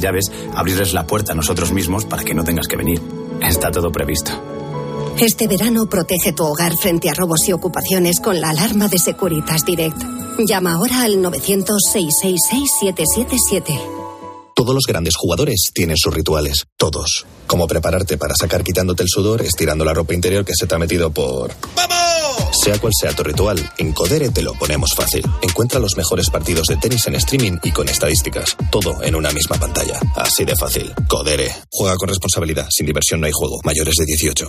llaves, abrirles la puerta a nosotros mismos para que no tengas que venir. Está todo previsto. Este verano protege tu hogar frente a robos y ocupaciones con la alarma de Securitas Direct. Llama ahora al 900-666-777. Todos los grandes jugadores tienen sus rituales, todos. Como prepararte para sacar quitándote el sudor, estirando la ropa interior que se te ha metido por... ¡Vamos! Sea cual sea tu ritual, en Codere te lo ponemos fácil. Encuentra los mejores partidos de tenis en streaming y con estadísticas. Todo en una misma pantalla. Así de fácil. Codere. Juega con responsabilidad. Sin diversión no hay juego. Mayores de 18.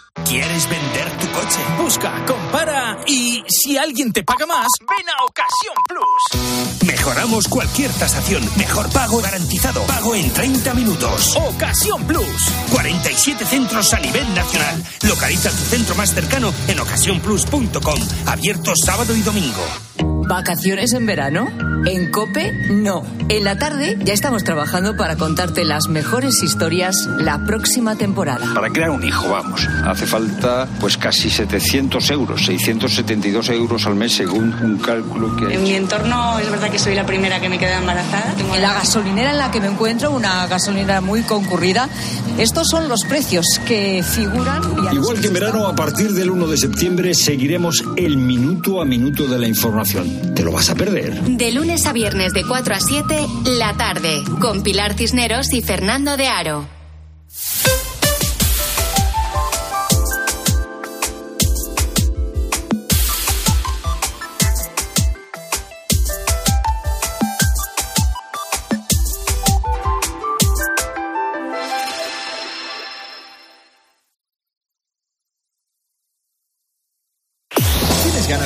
¿Quieres vender tu coche? Busca, compara y si alguien te paga más, ven a Ocasión Plus. Mejoramos cualquier tasación. Mejor pago garantizado. Pago en 30 minutos. Ocasión Plus. 47 centros a nivel nacional. Localiza tu centro más cercano en ocasiónplus.com. Abierto sábado y domingo. ¿Vacaciones en verano? En Cope, no. En la tarde ya estamos trabajando para contarte las mejores historias la próxima temporada. Para crear un hijo, vamos, hace falta pues casi 700 euros, 672 euros al mes según un cálculo que... En mi entorno es verdad que soy la primera que me queda embarazada. Tengo En la gasolinera en la que me encuentro, una gasolinera muy concurrida, estos son los precios que figuran. y Igual que en verano, a partir del 1 de septiembre seguiremos el minuto a minuto de la información. ¿Te lo vas a perder? De lunes a viernes de 4 a 7, la tarde, con Pilar Cisneros y Fernando de Aro.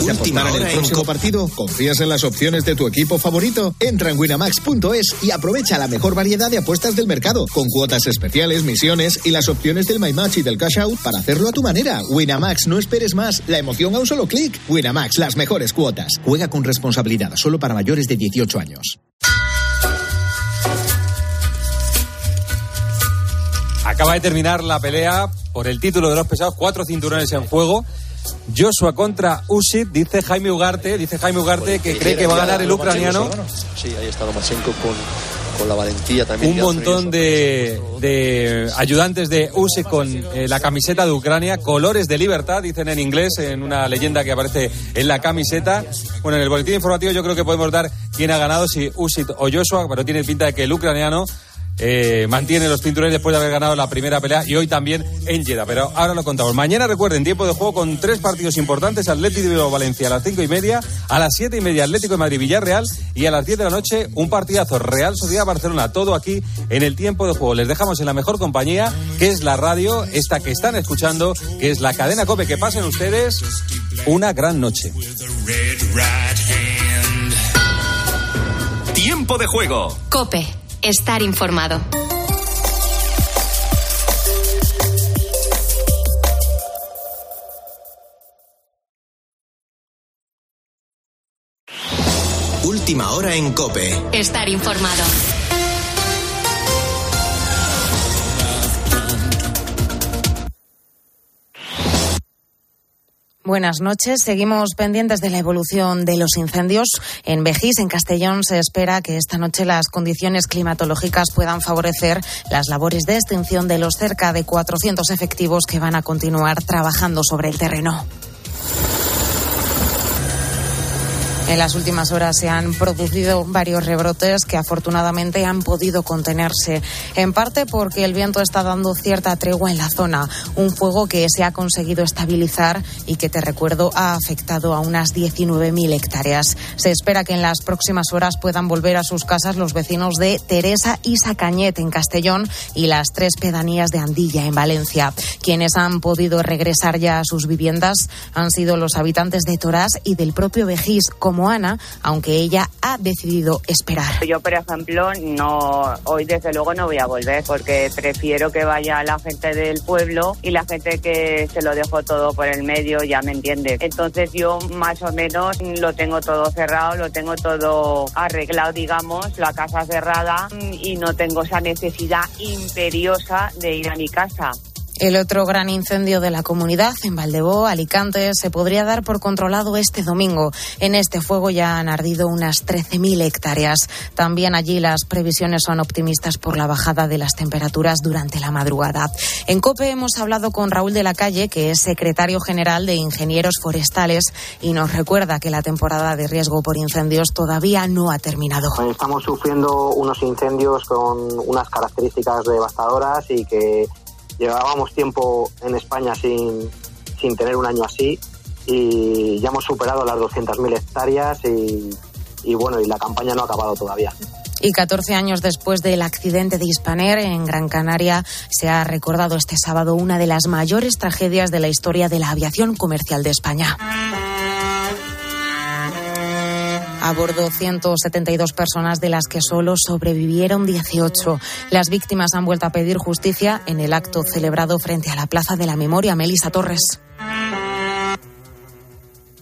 ¿Tienes ganas de Última apostar en el próximo partido? ¿Confías en las opciones de tu equipo favorito? Entra en winamax.es y aprovecha la mejor variedad de apuestas del mercado, con cuotas especiales, misiones y las opciones del My Match y del Cash Out para hacerlo a tu manera. Winamax, no esperes más. La emoción a un solo clic. Winamax, las mejores cuotas. Juega con responsabilidad, solo para mayores de 18 años. Acaba de terminar la pelea por el título de los pesados, cuatro cinturones en juego. Joshua contra Usyk, dice Jaime Ugarte, dice Jaime Ugarte que cree que va a ganar el ucraniano. Sí, ahí está Lomachenko con, con la valentía también. Un montón de, de ayudantes de Usyk con eh, la camiseta de Ucrania, colores de libertad, dicen en inglés, en una leyenda que aparece en la camiseta. Bueno, en el boletín informativo yo creo que podemos dar quién ha ganado, si Usyk o Joshua, pero tiene pinta de que el ucraniano eh, mantiene los cinturones después de haber ganado la primera pelea y hoy también en Jeddah. Pero ahora lo contamos. Mañana recuerden, tiempo de juego con tres partidos importantes: Atlético de Valencia a las cinco y media, a las siete y media Atlético de Madrid Villarreal y a las 10 de la noche un partidazo Real Sociedad Barcelona. Todo aquí en el tiempo de juego. Les dejamos en la mejor compañía, que es la radio, esta que están escuchando, que es la cadena Cope. Que pasen ustedes una gran noche. Tiempo de Juego. Cope, estar informado. Última hora en Cope. Estar informado. Buenas noches. Seguimos pendientes de la evolución de los incendios. En Vejís, en Castellón, se espera que esta noche las condiciones climatológicas puedan favorecer las labores de extinción de los cerca de 400 efectivos que van a continuar trabajando sobre el terreno. En las últimas horas se han producido varios rebrotes que afortunadamente han podido contenerse, en parte porque el viento está dando cierta tregua en la zona, un fuego que se ha conseguido estabilizar y que, te recuerdo, ha afectado a unas 19.000 hectáreas. Se espera que en las próximas horas puedan volver a sus casas los vecinos de Teresa y Sacañet en Castellón y las tres pedanías de Andilla en Valencia. Quienes han podido regresar ya a sus viviendas han sido los habitantes de Torás y del propio Vejís, como Ana, aunque ella ha decidido esperar. Yo, por ejemplo, no hoy desde luego no voy a volver porque prefiero que vaya la gente del pueblo y la gente que se lo dejó todo por el medio, ya me entiende. Entonces yo más o menos lo tengo todo cerrado, lo tengo todo arreglado, digamos, la casa cerrada y no tengo esa necesidad imperiosa de ir a mi casa. El otro gran incendio de la comunidad, en Valdebó, Alicante, se podría dar por controlado este domingo. En este fuego ya han ardido unas 13.000 hectáreas. También allí las previsiones son optimistas por la bajada de las temperaturas durante la madrugada. En COPE hemos hablado con Raúl de la Calle, que es secretario general de Ingenieros Forestales, y nos recuerda que la temporada de riesgo por incendios todavía no ha terminado. Estamos sufriendo unos incendios con unas características devastadoras y que Llevábamos tiempo en España sin, sin tener un año así y ya hemos superado las 200.000 hectáreas y, y bueno, y la campaña no ha acabado todavía. Y 14 años después del accidente de Hispaner en Gran Canaria, se ha recordado este sábado una de las mayores tragedias de la historia de la aviación comercial de España. A bordo 172 personas, de las que solo sobrevivieron 18. Las víctimas han vuelto a pedir justicia en el acto celebrado frente a la Plaza de la Memoria Melisa Torres.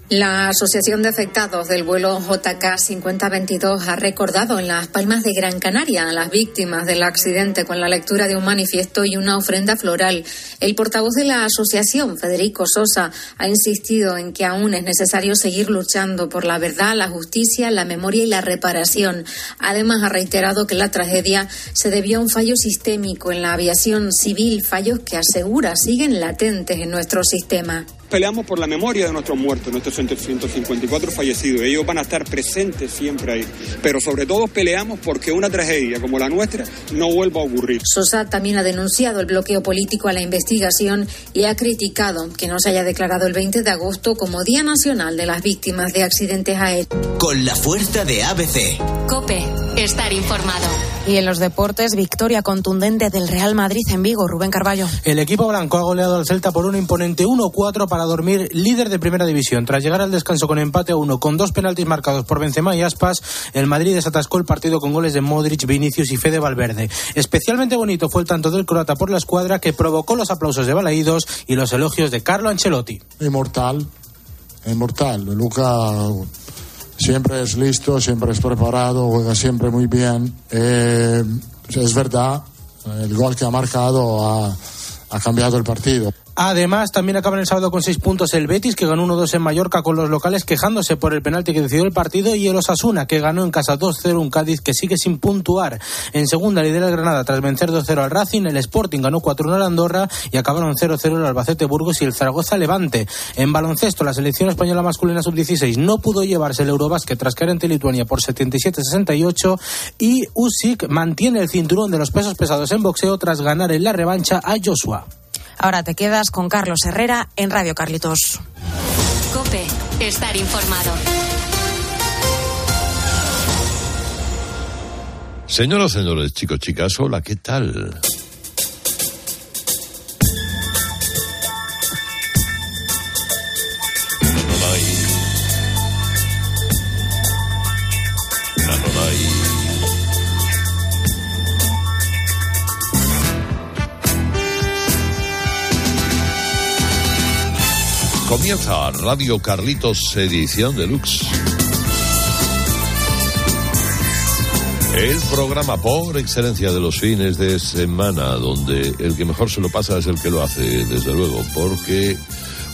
La Asociación de Afectados del vuelo JK 5022 ha recordado en Las Palmas de Gran Canaria a las víctimas del accidente con la lectura de un manifiesto y una ofrenda floral. El portavoz de la asociación, Federico Sosa, ha insistido en que aún es necesario seguir luchando por la verdad, la justicia, la memoria y la reparación. Además, ha reiterado que la tragedia se debió a un fallo sistémico en la aviación civil, fallos que asegura siguen latentes en nuestro sistema peleamos por la memoria de nuestros muertos, nuestros 154 fallecidos. Ellos van a estar presentes siempre ahí. Pero sobre todo peleamos porque una tragedia como la nuestra no vuelva a ocurrir. Sosa también ha denunciado el bloqueo político a la investigación y ha criticado que no se haya declarado el 20 de agosto como Día Nacional de las Víctimas de Accidentes aéreos. Con la fuerza de ABC. Cope, estar informado. Y en los deportes, victoria contundente del Real Madrid en Vigo, Rubén Carballo. El equipo blanco ha goleado al Celta por un imponente 1-4 para dormir líder de primera división. Tras llegar al descanso con empate a uno, con dos penaltis marcados por Benzema y Aspas, el Madrid desatascó el partido con goles de Modric, Vinicius y Fede Valverde. Especialmente bonito fue el tanto del croata por la escuadra que provocó los aplausos de Balaídos y los elogios de Carlo Ancelotti. Inmortal, inmortal. Luca siempre es listo, siempre es preparado, juega siempre muy bien. Eh, es verdad, el gol que ha marcado ha, ha cambiado el partido. Además, también acaban el sábado con seis puntos el Betis, que ganó 1-2 en Mallorca con los locales, quejándose por el penalti que decidió el partido, y el Osasuna, que ganó en casa 2-0 un Cádiz que sigue sin puntuar. En segunda lidera el Granada tras vencer 2-0 al Racing, el Sporting ganó 4-1 al Andorra y acabaron 0-0 el Albacete Burgos y el Zaragoza Levante. En baloncesto, la selección española masculina sub-16 no pudo llevarse el Eurobásquet tras caer ante Lituania por 77-68 y Usyk mantiene el cinturón de los pesos pesados en boxeo tras ganar en la revancha a Joshua. Ahora te quedas con Carlos Herrera en Radio Carlitos. Cope, estar informado. Señoras, señores, chicos, chicas, hola, ¿qué tal? Comienza Radio Carlitos Edición Deluxe. El programa por excelencia de los fines de semana, donde el que mejor se lo pasa es el que lo hace, desde luego, porque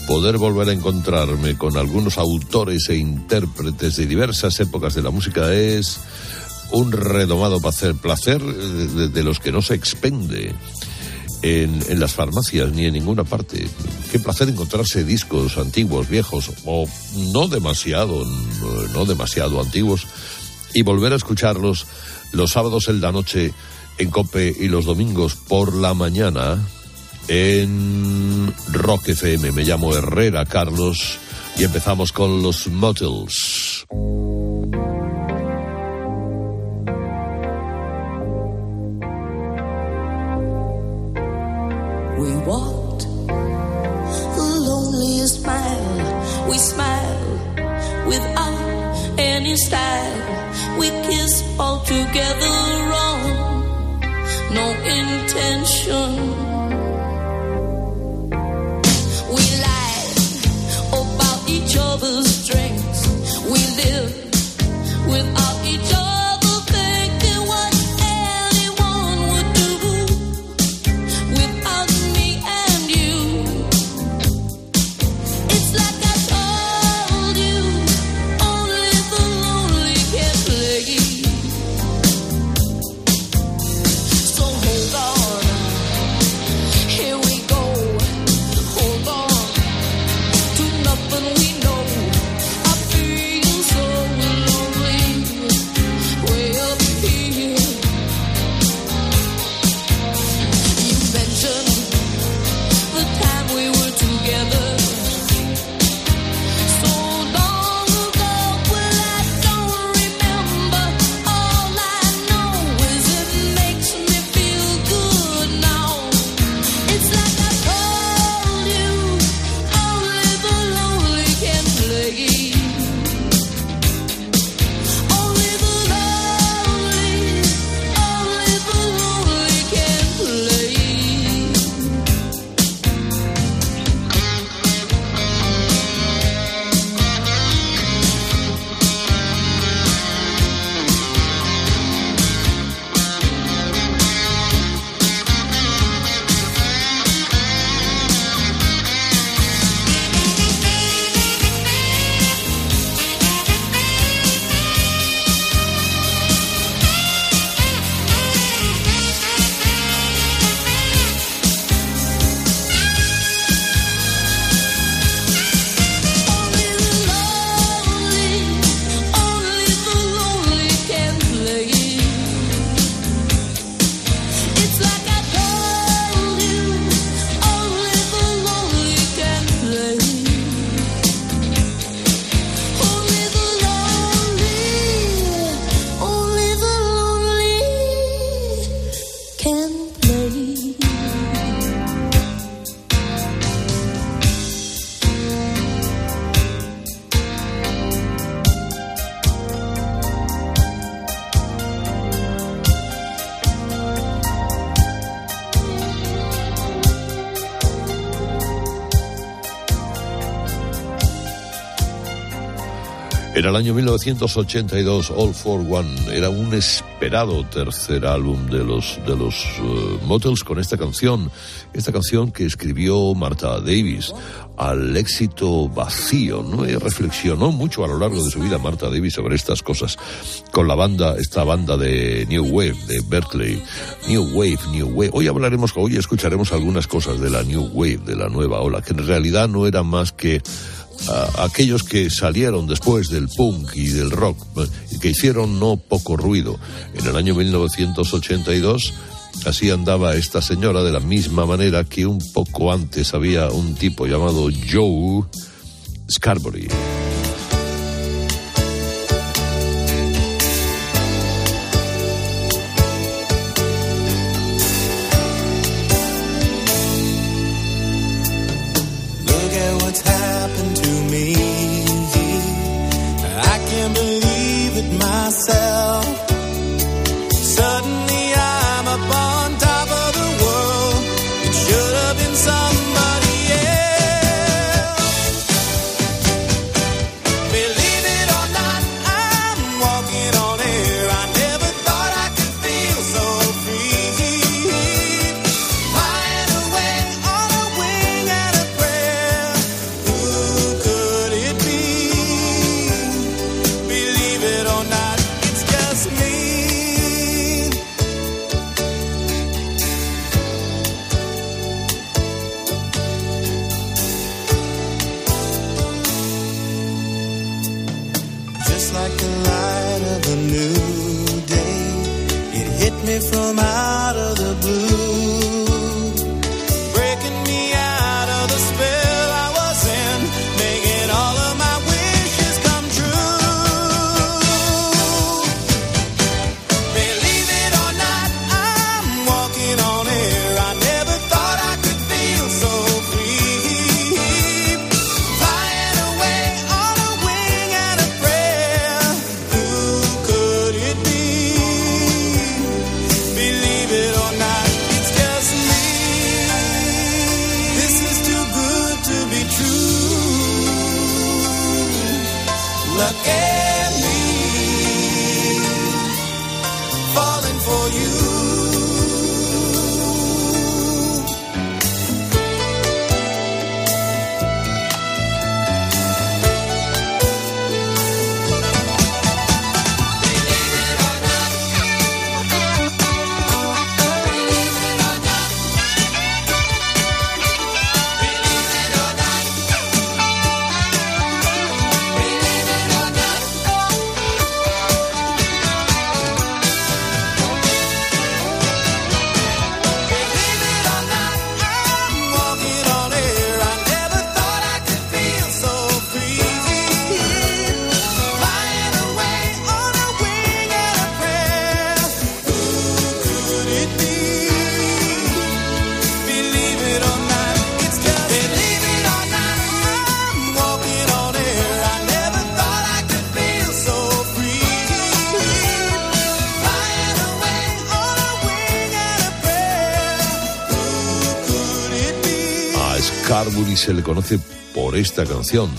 poder volver a encontrarme con algunos autores e intérpretes de diversas épocas de la música es un redomado placer, placer de, de los que no se expende. En, las farmacias ni en ninguna parte. Qué placer encontrarse discos antiguos, viejos o no demasiado, no demasiado antiguos y volver a escucharlos los sábados en la noche en Cope y los domingos por la mañana en Rock FM. Me llamo Herrera Carlos y empezamos con los Motels. We walked the loneliest mile. We smiled without any style. We kissed all together wrong. No intention. We lie about each other's strengths. We live without each other. El año 1982, All for One. Era un esperado tercer álbum de los, de los uh, Motels con esta canción. Esta canción que escribió Martha Davis al éxito vacío. ¿no? Y reflexionó mucho a lo largo de su vida Martha Davis sobre estas cosas. Con la banda, esta banda de New Wave, de Berkeley. New Wave, New Wave. Hoy hablaremos, hoy escucharemos algunas cosas de la New Wave, de la nueva ola, que en realidad no era más que aquellos que salieron después del punk y del rock y que hicieron no poco ruido. En el año 1982 así andaba esta señora de la misma manera que un poco antes había un tipo llamado Joe Scarbury. Se le conoce por esta canción,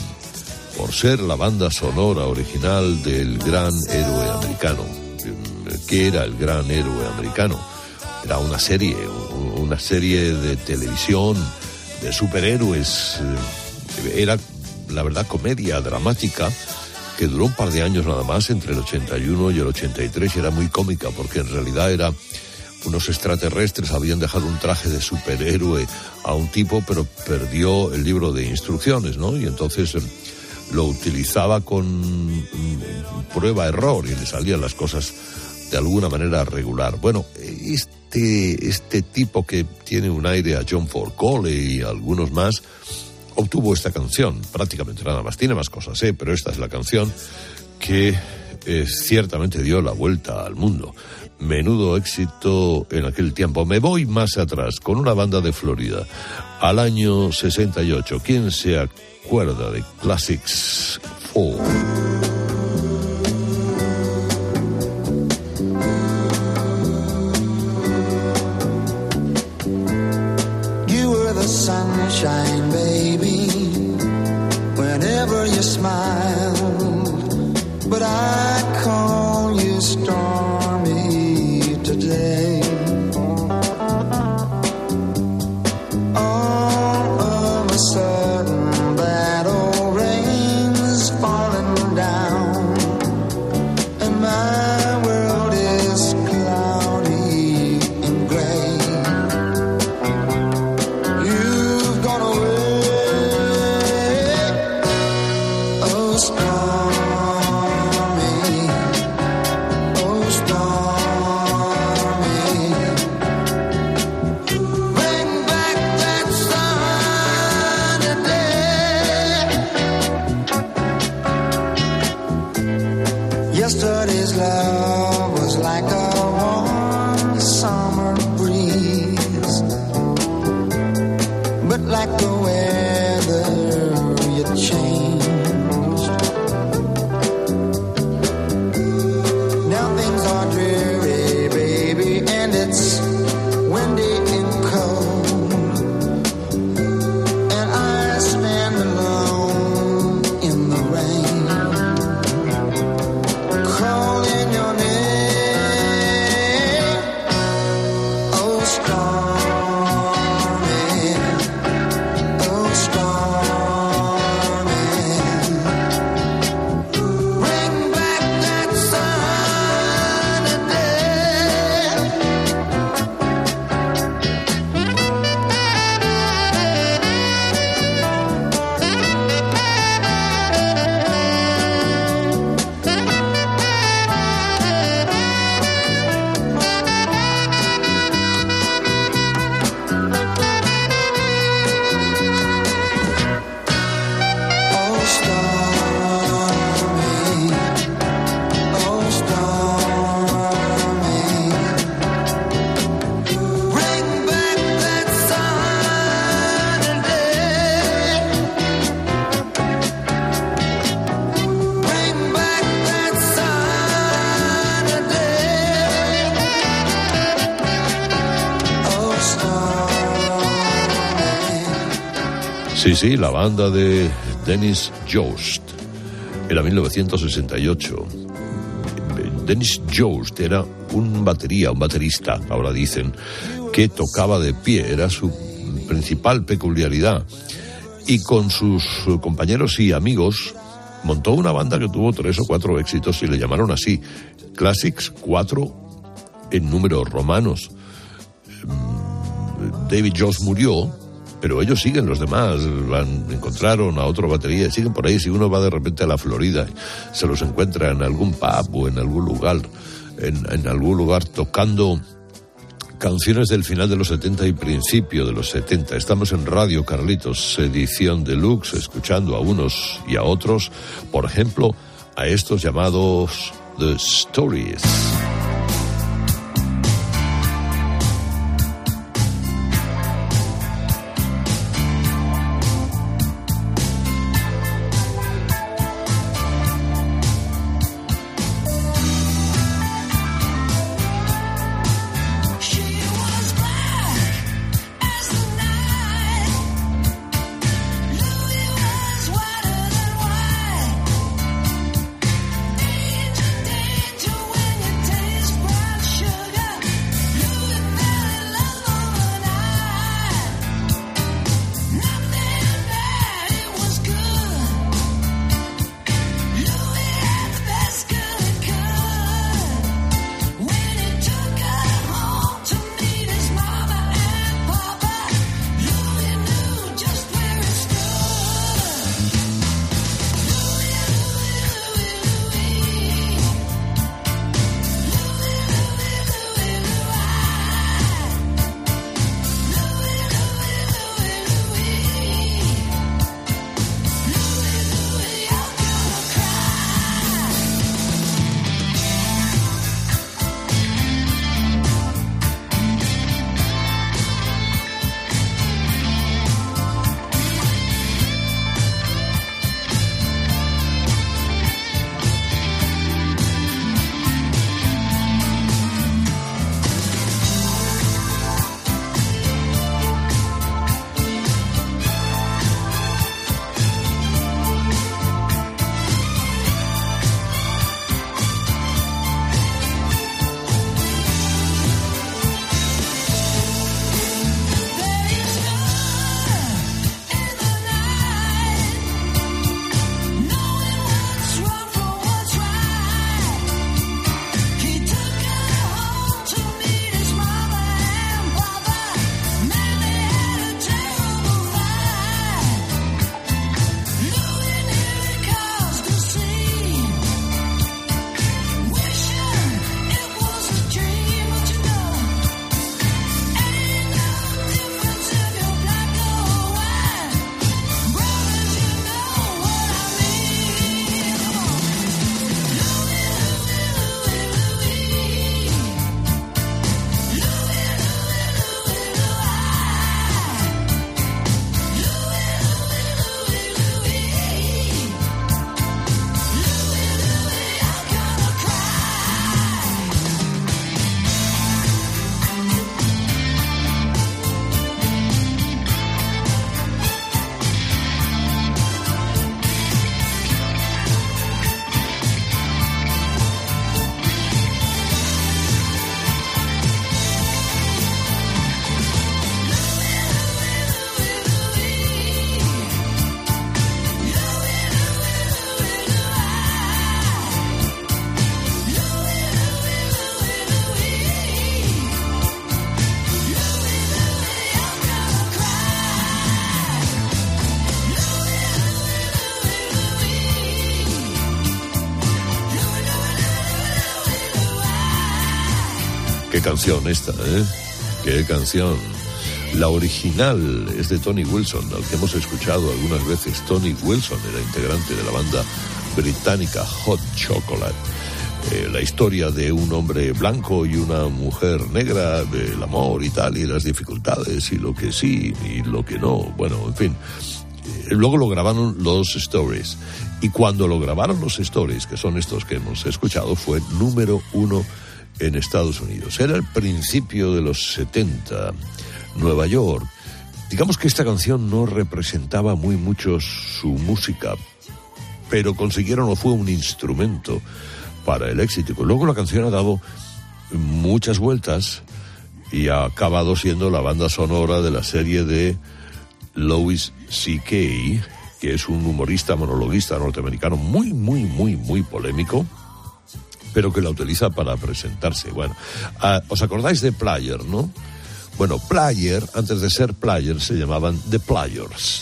por ser la banda sonora original del gran héroe americano. ¿Qué era el gran héroe americano? Era una serie, una serie de televisión de superhéroes. Era, la verdad, comedia dramática que duró un par de años nada más, entre el 81 y el 83, y era muy cómica porque en realidad era unos extraterrestres habían dejado un traje de superhéroe a un tipo, pero perdió el libro de instrucciones, ¿no? Y entonces eh, lo utilizaba con mm, prueba-error y le salían las cosas de alguna manera regular. Bueno, este, este tipo que tiene un aire a John Ford Cole y algunos más, obtuvo esta canción, prácticamente nada más. Tiene más cosas, ¿eh? Pero esta es la canción que eh, ciertamente dio la vuelta al mundo. Menudo éxito en aquel tiempo. Me voy más atrás con una banda de Florida. Al año 68. ¿Quién se acuerda de Classics 4? Like the weather, Sí, sí, la banda de Dennis Jost. Era 1968. Dennis Jost era un batería, un baterista, ahora dicen, que tocaba de pie, era su principal peculiaridad. Y con sus compañeros y amigos montó una banda que tuvo tres o cuatro éxitos y le llamaron así, Classics 4 en números romanos. Mm, David Jones murió, pero ellos siguen, los demás van, encontraron a otro batería siguen por ahí. Si uno va de repente a la Florida, se los encuentra en algún pub o en algún lugar, en, en algún lugar tocando canciones del final de los 70 y principio de los 70. Estamos en Radio Carlitos, edición deluxe, escuchando a unos y a otros, por ejemplo, a estos llamados The Stories. Canción esta, ¿eh? Qué canción. La original es de Tony Wilson, al que hemos escuchado algunas veces. Tony Wilson era integrante de la banda británica Hot Chocolate. Eh, la historia de un hombre blanco y una mujer negra, del amor y tal, y las dificultades, y lo que sí y lo que no. Bueno, en fin. Eh, luego lo grabaron los Stories. Y cuando lo grabaron los Stories, que son estos que hemos escuchado, fue número uno en Estados Unidos. Era el principio de los 70, Nueva York. Digamos que esta canción no representaba muy mucho su música, pero consiguieron o fue un instrumento para el éxito. Luego la canción ha dado muchas vueltas y ha acabado siendo la banda sonora de la serie de Louis C.K., que es un humorista monologuista norteamericano muy, muy, muy, muy polémico, pero que la utiliza para presentarse. Bueno, ah, ¿os acordáis de Player, no? Bueno, Player, antes de ser Player, se llamaban The Players.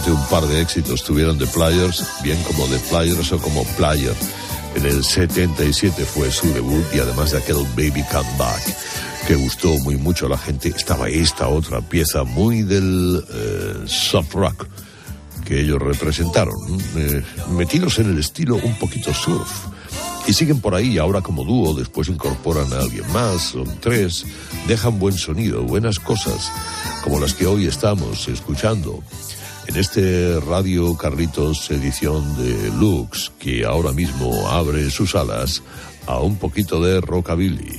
Exactamente un par de éxitos tuvieron The Players, bien como The Players o como Player. En el 77 fue su debut y además de aquel Baby Come Back que gustó muy mucho a la gente, estaba esta otra pieza muy del eh, soft rock que ellos representaron, eh, metidos en el estilo un poquito surf. Y siguen por ahí ahora como dúo, después incorporan a alguien más, son tres, dejan buen sonido, buenas cosas, como las que hoy estamos escuchando. En este Radio Carlitos edición de Lux, que ahora mismo abre sus alas a un poquito de rockabilly.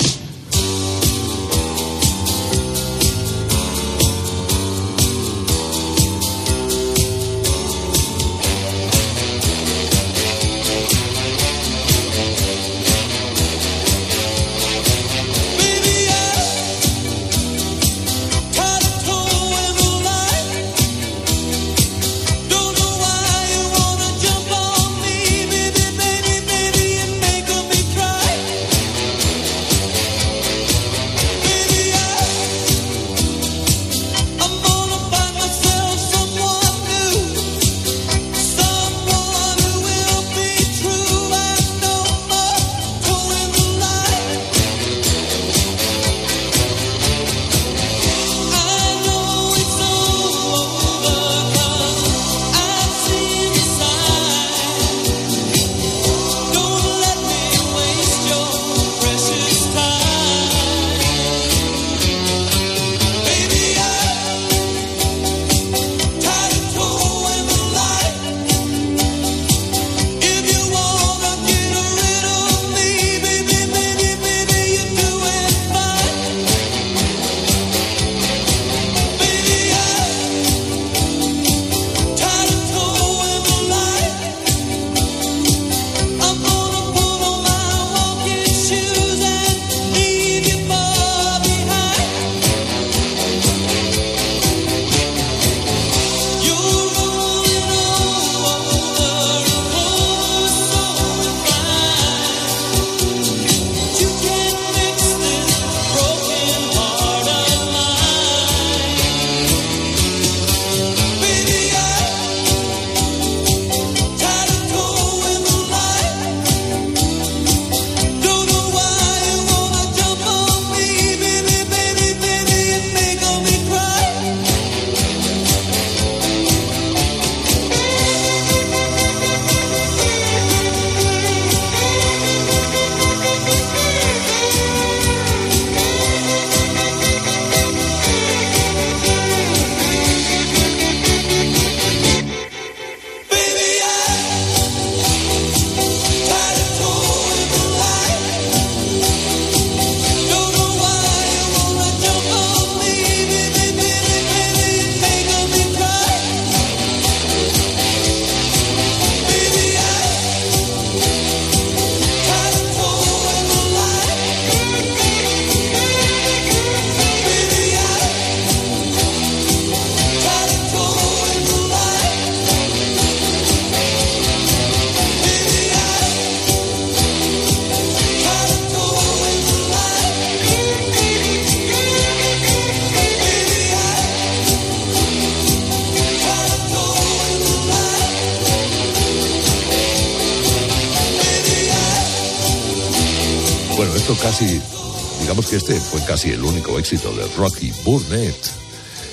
Fue casi el único éxito de Rocky Burnett.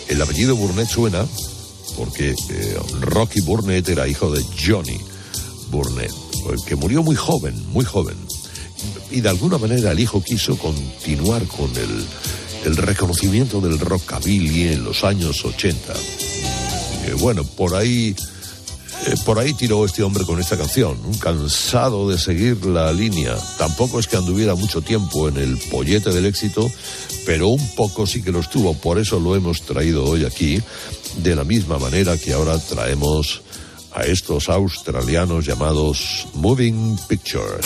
El apellido Burnett suena porque eh, Rocky Burnett era hijo de Johnny Burnett, que murió muy joven, muy joven. Y de alguna manera el hijo quiso continuar con el, reconocimiento del rockabilly en los años 80. Eh, bueno, por ahí eh, por ahí tiró este hombre con esta canción, cansado de seguir la línea. Tampoco es que anduviera mucho tiempo en el pollete del éxito, pero un poco sí que lo estuvo. Por eso lo hemos traído hoy aquí, de la misma manera que ahora traemos a estos australianos llamados Moving Pictures.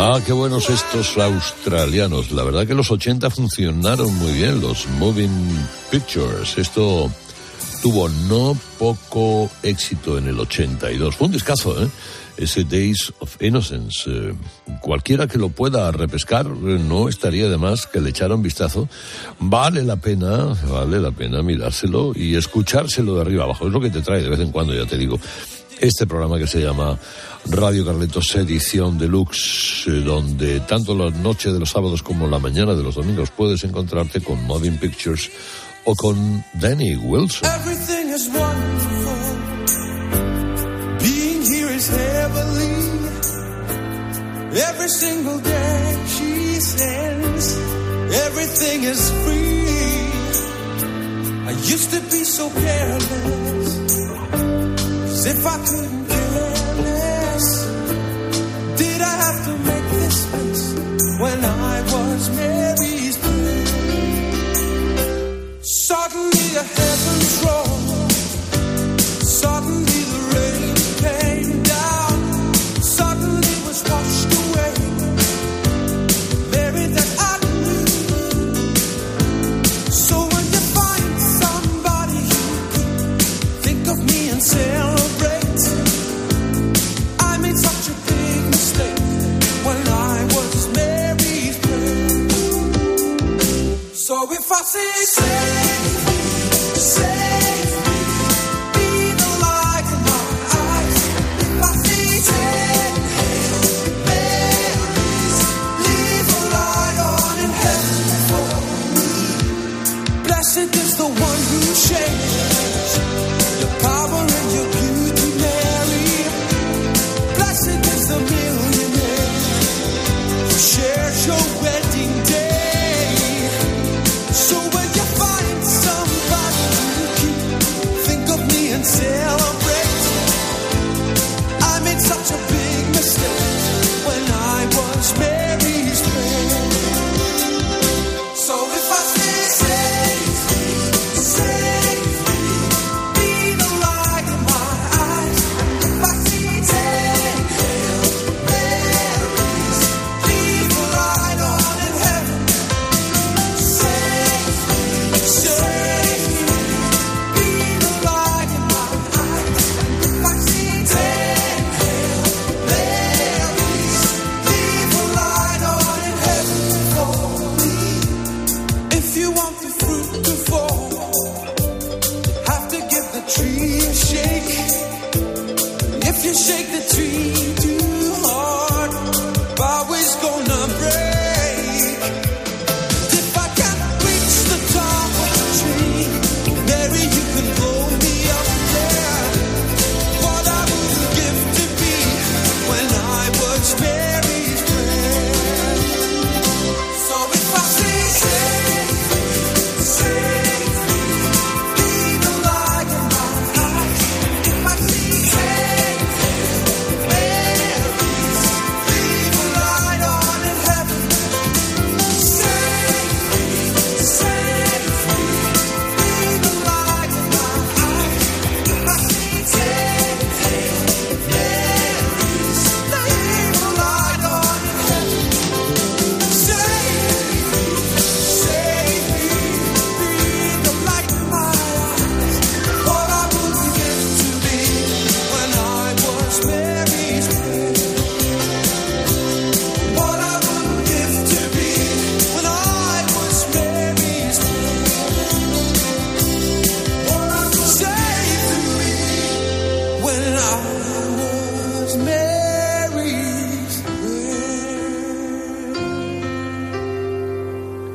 Ah, qué buenos estos australianos. La verdad que los 80 funcionaron muy bien, los Moving Pictures. Esto tuvo no poco éxito en el 82. Fue un discazo, ¿eh? Ese Days of Innocence. Eh, cualquiera que lo pueda repescar, no estaría de más que le echara un vistazo. Vale la pena, vale la pena mirárselo y escuchárselo de arriba abajo. Es lo que te trae de vez en cuando, ya te digo este programa que se llama Radio Carletos Edición Deluxe, eh, donde tanto la noche de los sábados como la mañana de los domingos puedes encontrarte con Moving Pictures o con Danny Wilson. Everything is wonderful. Being here is heavenly. Every single day she says everything is free. I used to be so careless. As if I couldn't care less. Did I have to make this when I was Mary's bed? Suddenly a heaven's roll, Suddenly. prophecy.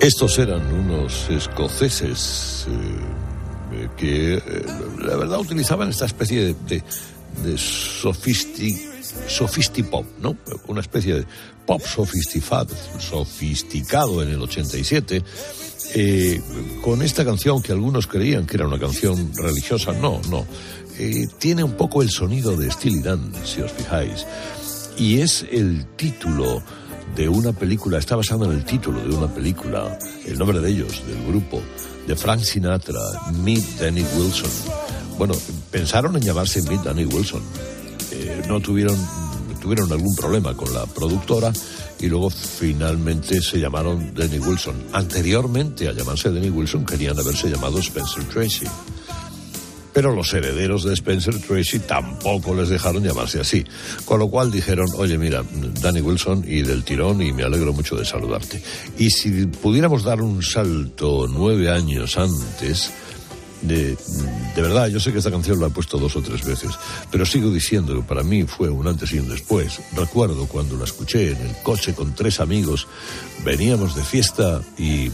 Estos eran unos escoceses eh, que, eh, la verdad, utilizaban esta especie de, de, de ¿no? Una especie de pop sofisticado, sofisticado en el 87. eh, con esta canción que algunos creían que era una canción religiosa, no, no. Tiene un poco el sonido de Steely Dan, si os fijáis. Y es el título de una película, está basado en el título de una película, el nombre de ellos, del grupo, de Frank Sinatra, Meet Danny Wilson. Bueno, pensaron en llamarse Meet Danny Wilson. Eh, no tuvieron, tuvieron algún problema con la productora y luego finalmente se llamaron Danny Wilson. Anteriormente a llamarse Danny Wilson querían haberse llamado Spencer Tracy. Pero los herederos de Spencer Tracy tampoco les dejaron llamarse así. Con lo cual dijeron, oye, mira, Danny Wilson y del tirón y me alegro mucho de saludarte. Y si pudiéramos dar un salto nueve años antes, de, de verdad, yo sé que esta canción la he puesto dos o tres veces, pero sigo diciendo que para mí fue un antes y un después. Recuerdo cuando la escuché en el coche con tres amigos, veníamos de fiesta y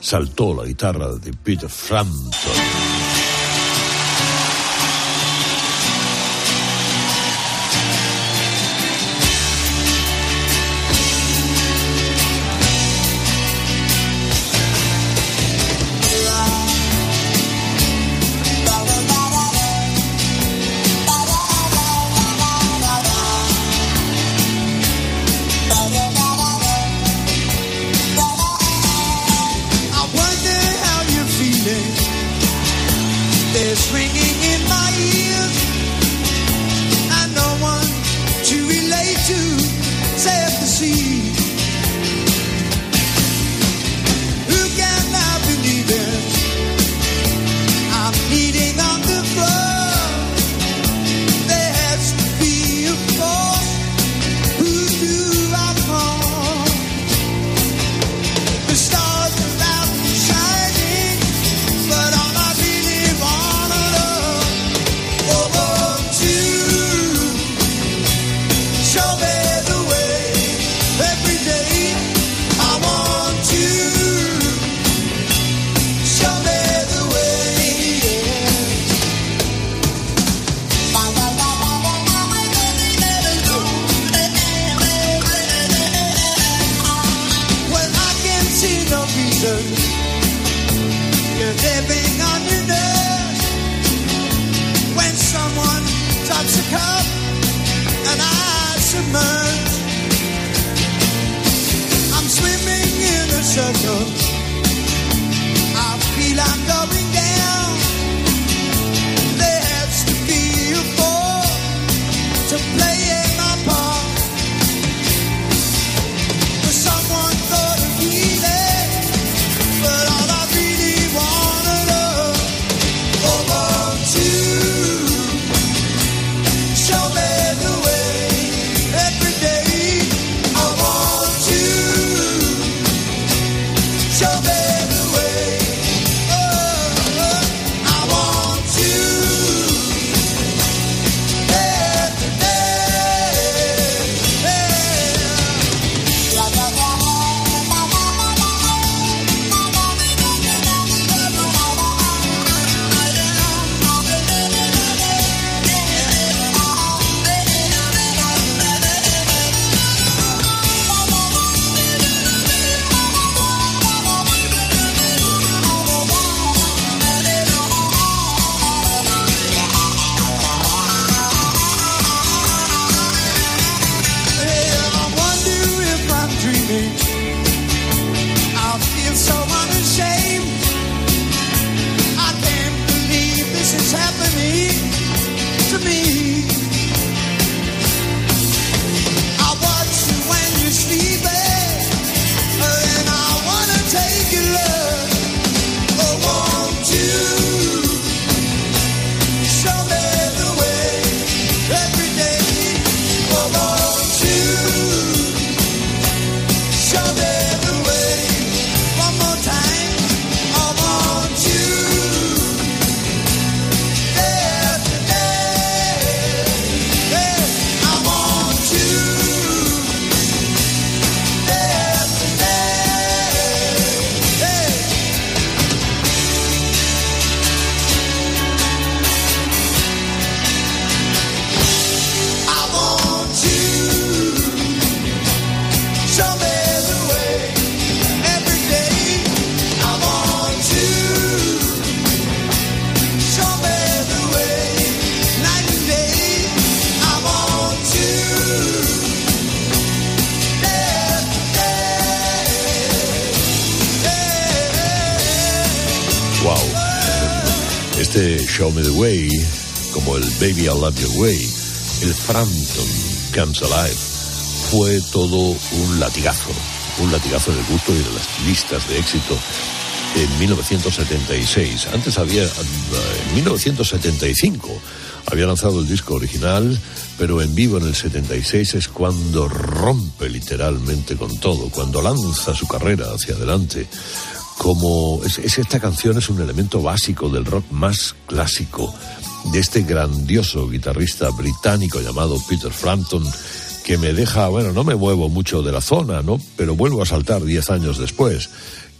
saltó la guitarra de Peter Frampton. Show Me the Way, como el Baby I Love Your Way, el Frampton Comes Alive, fue todo un latigazo, un latigazo del gusto y de las listas de éxito en 1976. Antes había, en 1975, había lanzado el disco original, pero en vivo en el 76 es cuando rompe literalmente con todo, cuando lanza su carrera hacia adelante. Como es, es- esta canción es un elemento básico del rock más clásico de este grandioso guitarrista británico llamado Peter Frampton que me deja, bueno, no me muevo mucho de la zona, ¿no? Pero vuelvo a saltar 10 años después.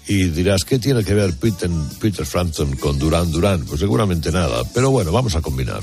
Y dirás, ¿qué tiene que ver Peter, Peter Frampton con Duran Duran? Pues seguramente nada, pero bueno, vamos a combinar.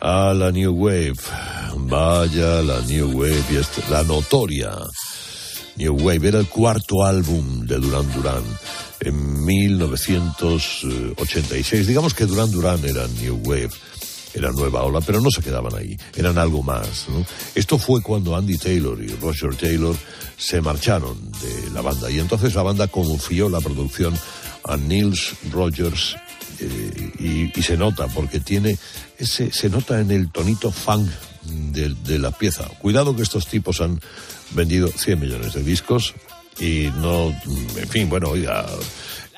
A la New Wave. Vaya la New Wave este- la notoria New Wave. Era el cuarto álbum de Duran Duran en 1986. Digamos que Duran Duran era New Wave. Era nueva ola, pero no se quedaban ahí, eran algo más. Esto fue cuando Andy Taylor y Roger Taylor se marcharon de la banda y entonces la banda confió la producción a Nils Rogers eh, y, se nota porque tiene ese se nota en el tonito funk de, de la pieza. Cuidado que estos tipos han vendido 100 millones de discos y no, en fin, bueno, oiga,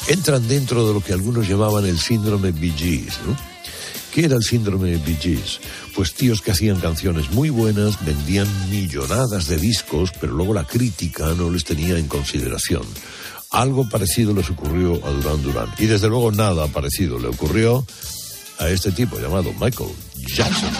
entran dentro de lo que algunos llamaban el síndrome Bee Gees, ¿no? ¿Qué era el síndrome Bee Gees? Pues tíos que hacían canciones muy buenas, vendían millonadas de discos, pero luego la crítica no les tenía en consideración. Algo parecido les ocurrió a Duran Duran. Y desde luego nada parecido le ocurrió a este tipo llamado Michael Jackson.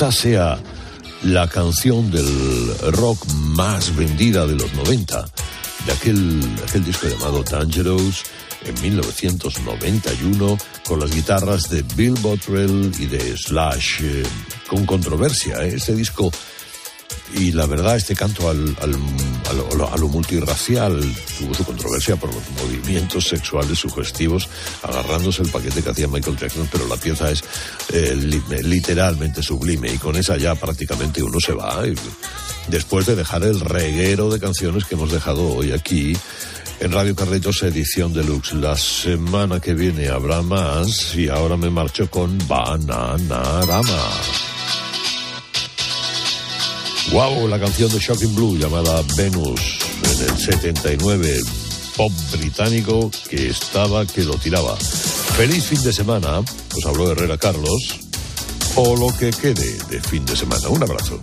Quizás sea la canción del rock más vendida de los 90, de aquel, aquel disco llamado Dangerous en 1991, con las guitarras de Bill Bottrell y de Slash, eh, con controversia. ¿eh? Este disco y la verdad, este canto al, al- a, lo, multirracial tuvo su controversia por los movimientos sexuales sugestivos, agarrándose el paquete que hacía Michael Jackson, pero la pieza es eh, li- literalmente sublime y con esa ya prácticamente uno se va. después de dejar el reguero de canciones que hemos dejado hoy aquí en Radio Carlitos edición deluxe. La semana que viene habrá más y ahora me marcho con Bananarama. Wow, la canción de Shocking Blue llamada Venus en el 79, pop británico que estaba que lo tiraba. Feliz fin de semana, os habló Herrera Carlos, o lo que quede de fin de semana. Un abrazo.